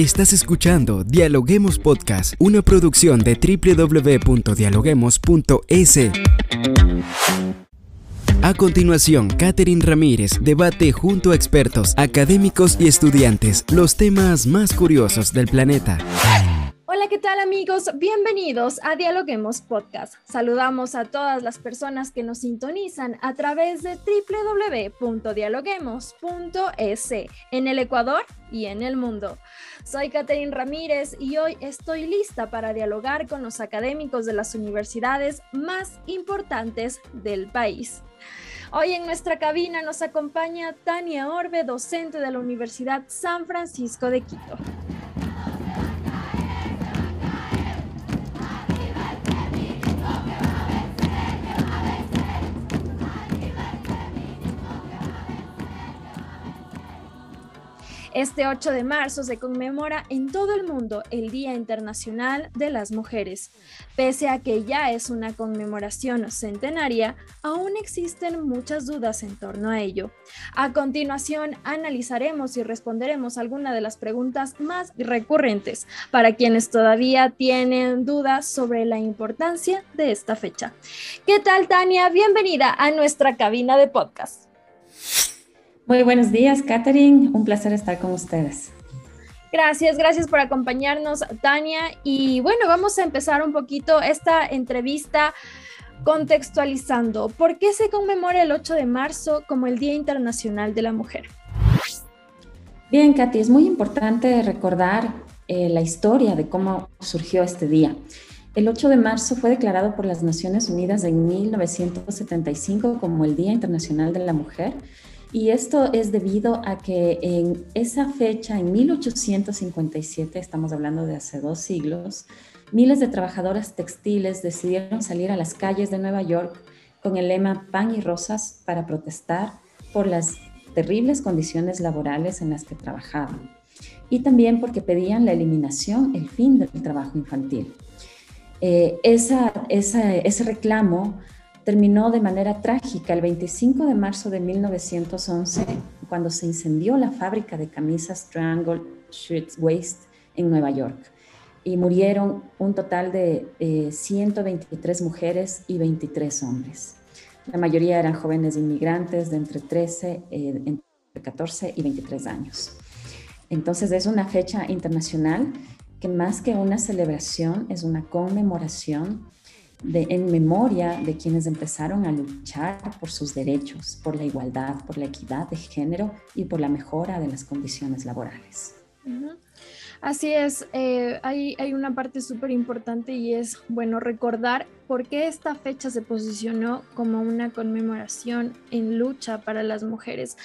Estás escuchando Dialoguemos Podcast, una producción de www.dialoguemos.es. A continuación, Catherine Ramírez debate junto a expertos, académicos y estudiantes los temas más curiosos del planeta. Hola, ¿qué tal amigos? Bienvenidos a Dialoguemos Podcast. Saludamos a todas las personas que nos sintonizan a través de www.dialoguemos.es en el Ecuador y en el mundo. Soy Catherine Ramírez y hoy estoy lista para dialogar con los académicos de las universidades más importantes del país. Hoy en nuestra cabina nos acompaña Tania Orbe, docente de la Universidad San Francisco de Quito. Este 8 de marzo se conmemora en todo el mundo el Día Internacional de las Mujeres. Pese a que ya es una conmemoración centenaria, aún existen muchas dudas en torno a ello. A continuación, analizaremos y responderemos algunas de las preguntas más recurrentes para quienes todavía tienen dudas sobre la importancia de esta fecha. ¿Qué tal, Tania? Bienvenida a nuestra cabina de podcast. Muy buenos días, Catherine. Un placer estar con ustedes. Gracias, gracias por acompañarnos, Tania. Y bueno, vamos a empezar un poquito esta entrevista contextualizando. ¿Por qué se conmemora el 8 de marzo como el Día Internacional de la Mujer? Bien, Katy, es muy importante recordar eh, la historia de cómo surgió este día. El 8 de marzo fue declarado por las Naciones Unidas en 1975 como el Día Internacional de la Mujer y esto es debido a que en esa fecha, en 1857, estamos hablando de hace dos siglos, miles de trabajadoras textiles decidieron salir a las calles de Nueva York con el lema Pan y Rosas para protestar por las terribles condiciones laborales en las que trabajaban. Y también porque pedían la eliminación, el fin del trabajo infantil. Eh, ese reclamo terminó de manera trágica el 25 de marzo de 1911, cuando se incendió la fábrica de camisas Triangle Shirts Waste en Nueva York. Y murieron un total de 123 eh, mujeres y 23 hombres. La mayoría eran jóvenes inmigrantes de entre 13, eh, entre 14 y 23 años. Entonces es una fecha internacional que más que una celebración es una conmemoración en memoria de quienes empezaron a luchar por sus derechos, por la igualdad, por la equidad de género y por la mejora de las condiciones laborales. Así es, eh, hay, hay, una parte súper importante y es, bueno, recordar por qué esta fecha se posicionó como una conmemoración en lucha para las mujeres.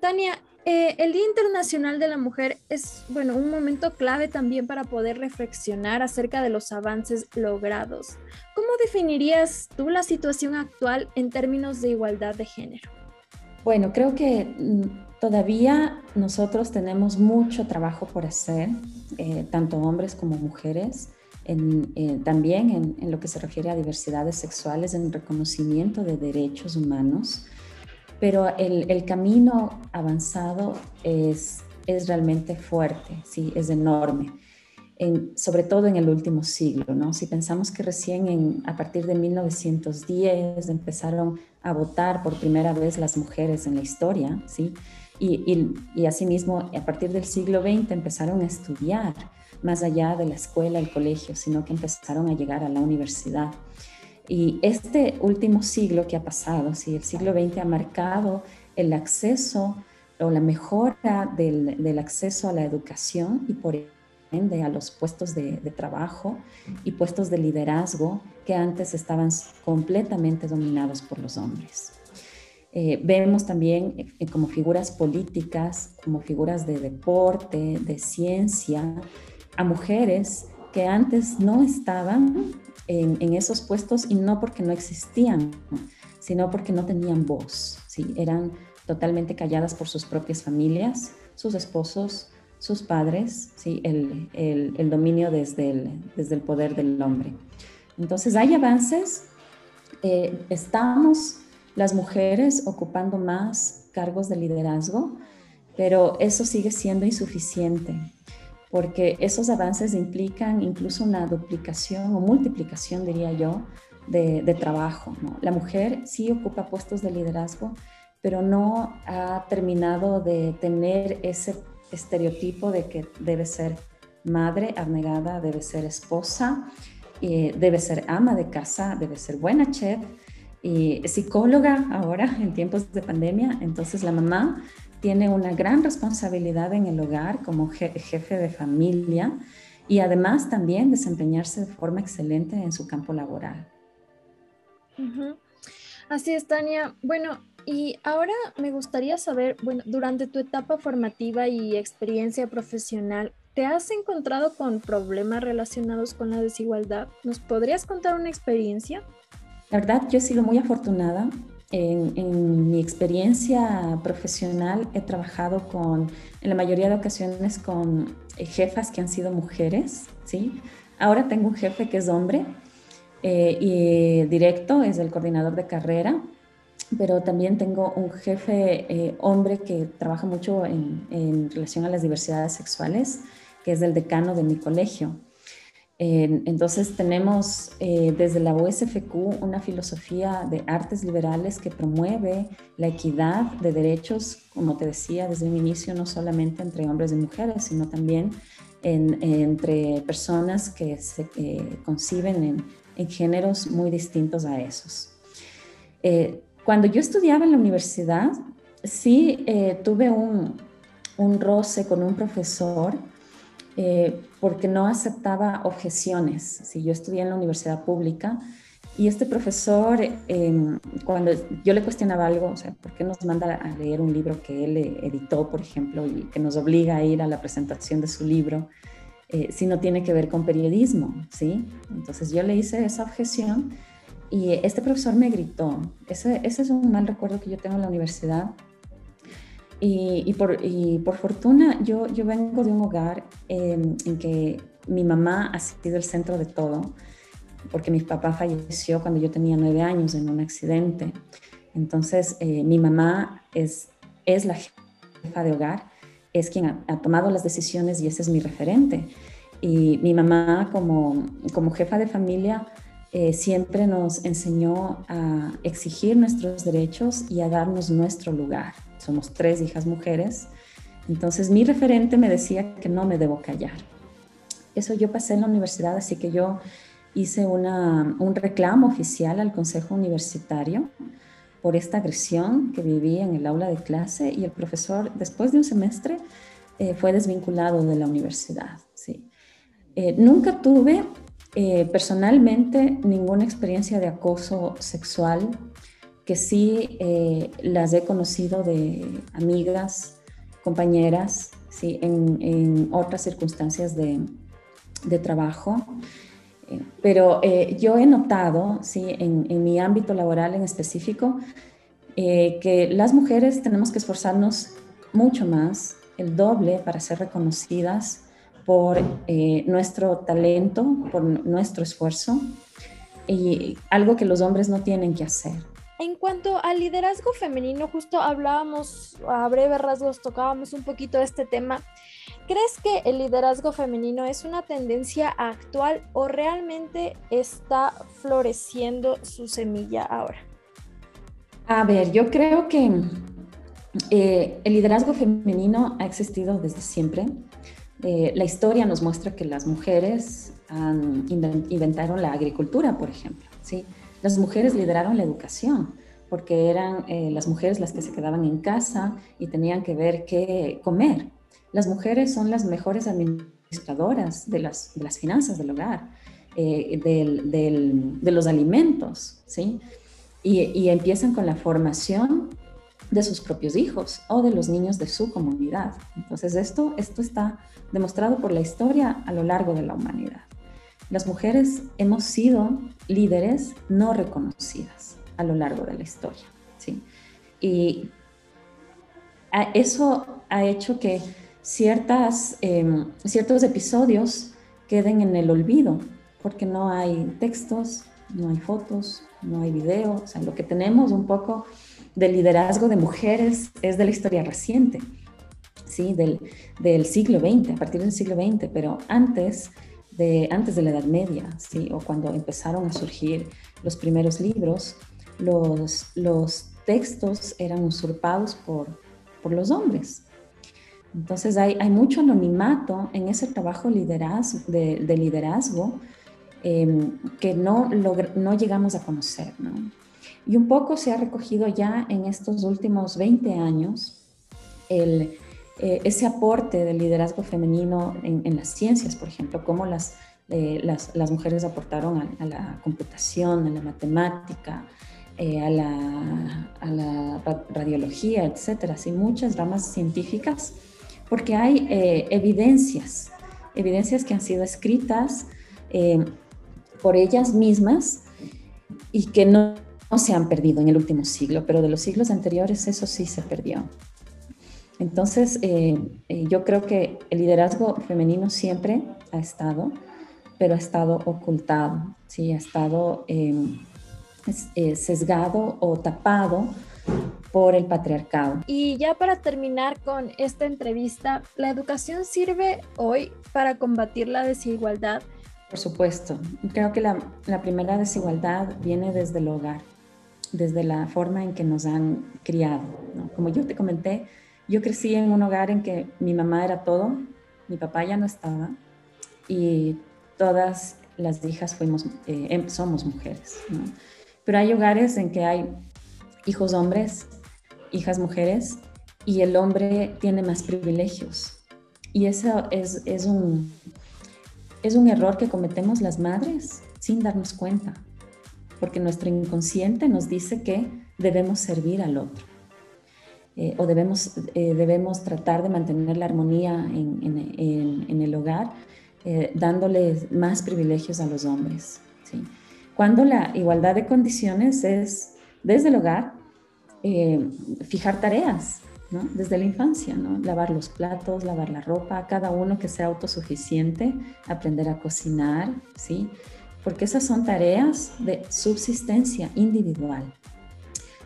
Tania, eh, el Día Internacional de la Mujer es, bueno, un momento clave también para poder reflexionar acerca de los avances logrados. ¿Cómo definirías tú la situación actual en términos de igualdad de género? Bueno, creo que mm, todavía nosotros tenemos mucho trabajo por hacer, eh, tanto hombres como mujeres, eh, también en, en, lo que se refiere a diversidades sexuales, en reconocimiento de derechos humanos pero el, camino avanzado es, es realmente fuerte, sí, es enorme. sobre todo en el último siglo, ¿no? Si pensamos que recién en, a partir de 1910 empezaron a votar por primera vez las mujeres en la historia, ¿sí? Y, y, y asimismo, a partir del siglo XX empezaron a estudiar más allá de la escuela, el colegio, sino que empezaron a llegar a la universidad. Y este último siglo que ha pasado, si el siglo XX ha marcado el acceso o la mejora del, acceso a la educación y por ende a los puestos de, trabajo y puestos de liderazgo que antes estaban completamente dominados por los hombres. Eh, vemos también eh, como figuras políticas, como figuras de deporte, de ciencia, a mujeres que antes no estaban en, esos puestos y no porque no existían, sino porque no tenían voz, ¿sí? eran totalmente calladas por sus propias familias, sus esposos, sus padres, ¿sí? el, el, dominio desde el, desde el poder del hombre. Entonces hay avances, eh, estamos las mujeres ocupando más cargos de liderazgo, pero eso sigue siendo insuficiente porque esos avances implican incluso una duplicación o multiplicación, diría yo, de, trabajo. La mujer sí ocupa puestos de liderazgo, pero no ha terminado de tener ese estereotipo de que debe ser madre abnegada, debe ser esposa, eh, debe ser ama de casa, debe ser buena chef y psicóloga ahora en tiempos de pandemia. Entonces la mamá tiene una gran responsabilidad en el hogar como jefe de familia y además también desempeñarse de forma excelente en su campo laboral. Así es, Tania. Bueno, y ahora me gustaría saber, bueno, durante tu etapa formativa y experiencia profesional, ¿te has encontrado con problemas relacionados con la desigualdad? ¿Nos podrías contar una experiencia? La verdad, yo he sido muy afortunada. En, mi experiencia profesional he trabajado con, en la mayoría de ocasiones, con eh, jefas que han sido mujeres, ¿sí? Ahora tengo un jefe que es hombre eh, y directo, es el coordinador de carrera, pero también tengo un jefe eh, hombre que trabaja mucho en, en, relación a las diversidades sexuales, que es el decano de mi colegio. Entonces tenemos eh, desde la USFQ una filosofía de artes liberales que promueve la equidad de derechos, como te decía desde un inicio, no solamente entre hombres y mujeres, sino también entre personas que se conciben en en géneros muy distintos a esos. Eh, cuando yo estudiaba en la universidad, sí eh, tuve un, un, roce con un profesor eh, porque no aceptaba objeciones. Si yo estudié en la universidad pública y este profesor, em, cuando yo le cuestionaba algo, o sea, ¿por qué nos manda a leer un libro que él editó, por ejemplo, y que nos obliga a ir a la presentación de su libro? eh, si no tiene que ver con periodismo, ¿sí? Entonces yo le hice esa objeción y este profesor me gritó. Ese, ese es un mal recuerdo que yo tengo en la universidad. Y, por, por, fortuna yo, yo, vengo de un hogar en que mi mamá ha sido el centro de todo, porque mi papá falleció cuando yo tenía nueve años en un accidente. Entonces eh, mi mamá es, es la jefa de hogar es quien ha, tomado las decisiones y ese es mi referente. Y mi mamá como, como jefa de familia eh, siempre nos enseñó a exigir nuestros derechos y a darnos nuestro lugar. Somos tres hijas mujeres, entonces mi referente me decía que no me debo callar. Eso yo pasé en la universidad, así que yo hice una, un reclamo oficial al Consejo Universitario por esta agresión que viví en el aula de clase y el profesor, después de un semestre, eh, fue desvinculado de la universidad. ¿sí? Eh, nunca tuve eh, personalmente ninguna experiencia de acoso sexual, que sí las he conocido de amigas, compañeras, ¿sí? en, otras circunstancias de, de trabajo. Pero eh, yo he notado, sí, en, mi ámbito laboral en específico, eh, que las mujeres tenemos que esforzarnos mucho más, el doble, para ser reconocidas por eh, nuestro talento, por nuestro esfuerzo, y algo que los hombres no tienen que hacer. En cuanto al liderazgo femenino, justo hablábamos a breve rasgos, tocábamos un poquito este tema. ¿Crees que el liderazgo femenino es una tendencia actual o realmente está floreciendo su semilla ahora? A ver, yo creo que eh, el liderazgo femenino ha existido desde siempre. Eh, la historia nos muestra que las mujeres inventaron la agricultura, por ejemplo. ¿sí? Las mujeres lideraron la educación porque eran eh, las mujeres las que se quedaban en casa y tenían que ver qué comer. Las mujeres son las mejores administradoras de las, finanzas del hogar, eh, de los alimentos, ¿sí? Y, y, empiezan con la formación de sus propios hijos o de los niños de su comunidad. Entonces esto, esto está demostrado por la historia a lo largo de la humanidad. Las mujeres hemos sido líderes no reconocidas a lo largo de la historia, ¿sí? Y eso ha hecho que ciertas, em, ciertos episodios queden en el olvido, porque no hay textos, no hay fotos, no hay videos, o sea, lo que tenemos un poco de liderazgo de mujeres es de la historia reciente. ¿sí? del, del siglo XX, a partir del siglo XX, pero antes de, antes de la Edad Media, ¿sí? o cuando empezaron a surgir los primeros libros, los, los textos eran usurpados por, por los hombres. Entonces hay, hay mucho anonimato en ese trabajo liderazgo, de, liderazgo em, que no, no llegamos a conocer. ¿no? Y un poco se ha recogido ya en estos últimos 20 años el, eh, ese aporte del liderazgo femenino en, las ciencias, por ejemplo, cómo las, eh, las, las, mujeres aportaron a, la computación, a la matemática, eh, a, la, a, la, radiología, etcétera, así muchas ramas científicas, porque hay evidencias, evidencias que han sido escritas por ellas mismas y que no se han perdido en el último siglo, pero de los siglos anteriores eso sí se perdió. Entonces, eh, eh, yo creo que el liderazgo femenino siempre ha estado, pero ha estado ocultado, ¿sí? ha estado em, eh, sesgado o tapado por el patriarcado. Y ya para terminar con esta entrevista, ¿la educación sirve hoy para combatir la desigualdad? Por supuesto, creo que la, la primera desigualdad viene desde el hogar desde la forma en que nos han criado. Como yo te comenté, yo crecí en un hogar en que mi mamá era todo, mi papá ya no estaba y todas las hijas fuimos, eh, em, somos mujeres. Pero hay hogares en que hay hijos hombres, hijas mujeres y el hombre tiene más privilegios. Y eso es, es, un, es un error que cometemos las madres sin darnos cuenta porque nuestro inconsciente nos dice que debemos servir al otro eh, o debemos, eh, debemos tratar de mantener la armonía en, el hogar, eh, dándoles más privilegios a los hombres. Cuando la igualdad de condiciones es desde el hogar, fijar tareas, desde la infancia, ¿no? lavar los platos, lavar la ropa, cada uno que sea autosuficiente, aprender a cocinar, ¿sí? porque esas son tareas de subsistencia individual.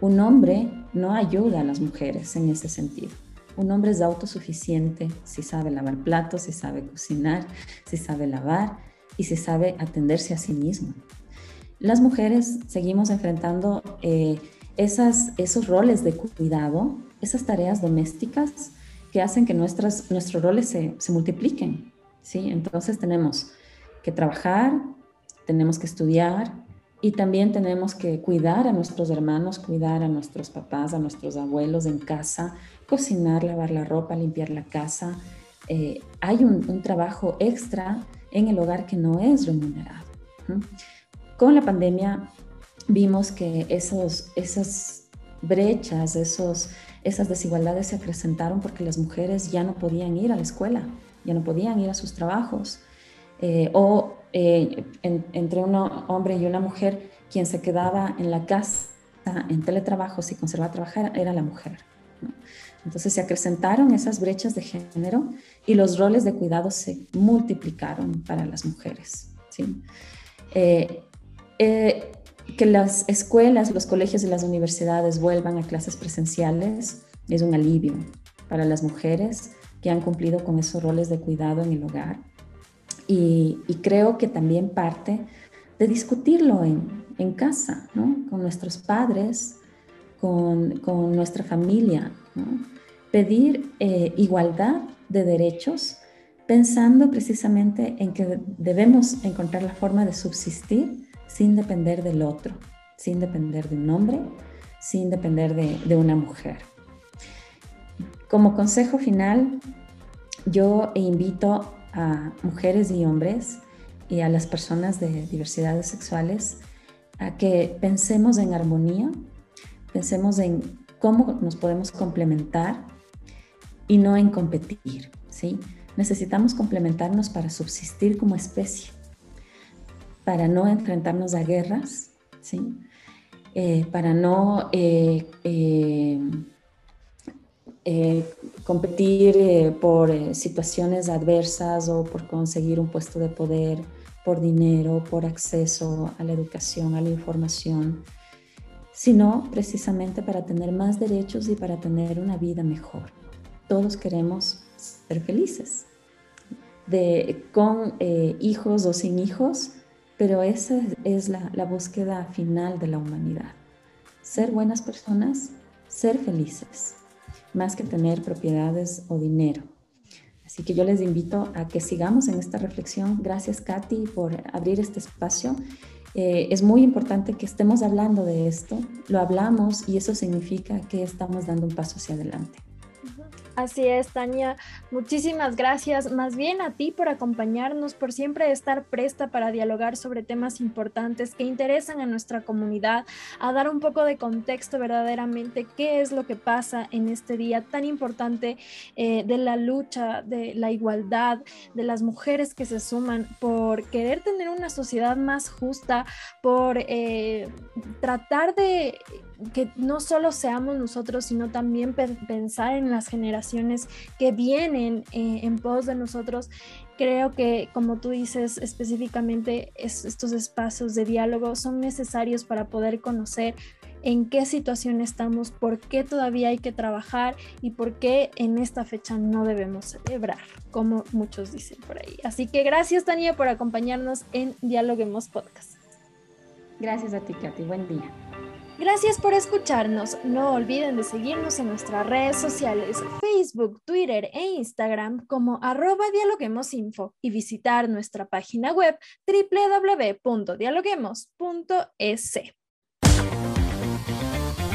Un hombre no ayuda a las mujeres en ese sentido. Un hombre es autosuficiente si sabe lavar platos, si sabe cocinar, si sabe lavar y si sabe atenderse a sí mismo. Las mujeres seguimos enfrentando eh, esos roles de cuidado, esas tareas domésticas que hacen que nuestras, nuestros roles se, se multipliquen. ¿sí? Entonces tenemos que trabajar, tenemos que estudiar y también tenemos que cuidar a nuestros hermanos, cuidar a nuestros papás, a nuestros abuelos en casa, cocinar, lavar la ropa, limpiar la casa. Eh, hay un, trabajo extra en el hogar que no es remunerado. Con la pandemia vimos que esos, esas brechas, esos, esas desigualdades se acrecentaron porque las mujeres ya no podían ir a la escuela, ya no podían ir a sus trabajos. Eh, o eh, entre un hombre y una mujer, quien se quedaba en la casa en teletrabajo, si conservaba trabajar, era la mujer. Entonces se acrecentaron esas brechas de género y los roles de cuidado se multiplicaron para las mujeres. ¿sí? Eh, eh, que las escuelas, los colegios y las universidades vuelvan a clases presenciales es un alivio para las mujeres que han cumplido con esos roles de cuidado en el hogar y, creo que también parte de discutirlo en, en casa, ¿no? con nuestros padres, con, con nuestra familia. Pedir eh, igualdad de derechos pensando precisamente en que debemos encontrar la forma de subsistir sin depender del otro, sin depender de un hombre, sin depender de, de una mujer. Como consejo final, yo invito a mujeres y hombres y a las personas de diversidades sexuales a que pensemos en armonía, pensemos en cómo nos podemos complementar y no en competir, ¿sí? Necesitamos complementarnos para subsistir como especie, para no enfrentarnos a guerras, ¿sí? Eh, para no eh, eh, eh, competir eh, por eh, situaciones adversas o por conseguir un puesto de poder, por dinero, por acceso a la educación, a la información, sino precisamente para tener más derechos y para tener una vida mejor. todos queremos ser felices, con eh, hijos o sin hijos, pero esa es la búsqueda final de la humanidad. Ser buenas personas, ser felices, más que tener propiedades o dinero. Así que yo les invito a que sigamos en esta reflexión. Gracias, Katy, por abrir este espacio. Eh, es muy importante que estemos hablando de esto, lo hablamos y eso significa que estamos dando un paso hacia adelante. Así es, Tania. Muchísimas gracias más bien a ti por acompañarnos, por siempre estar presta para dialogar sobre temas importantes que interesan a nuestra comunidad, a dar un poco de contexto verdaderamente qué es lo que pasa en este día tan importante eh, de la lucha, de la igualdad, de las mujeres que se suman por querer tener una sociedad más justa, por eh, tratar de que no solo seamos nosotros, sino también pensar en las generaciones que vienen eh, en pos de nosotros. Creo que, como tú dices específicamente, estos espacios de diálogo son necesarios para poder conocer en qué situación estamos, por qué todavía hay que trabajar y por qué en esta fecha no debemos celebrar, como muchos dicen por ahí. Así que gracias, Tania, por acompañarnos en Dialoguemos Podcast. Gracias a ti, Katy. Buen día. Gracias por escucharnos. No olviden de seguirnos en nuestras redes sociales, Facebook, Twitter e Instagram como arroba dialoguemosinfo y visitar nuestra página web www.dialoguemos.es.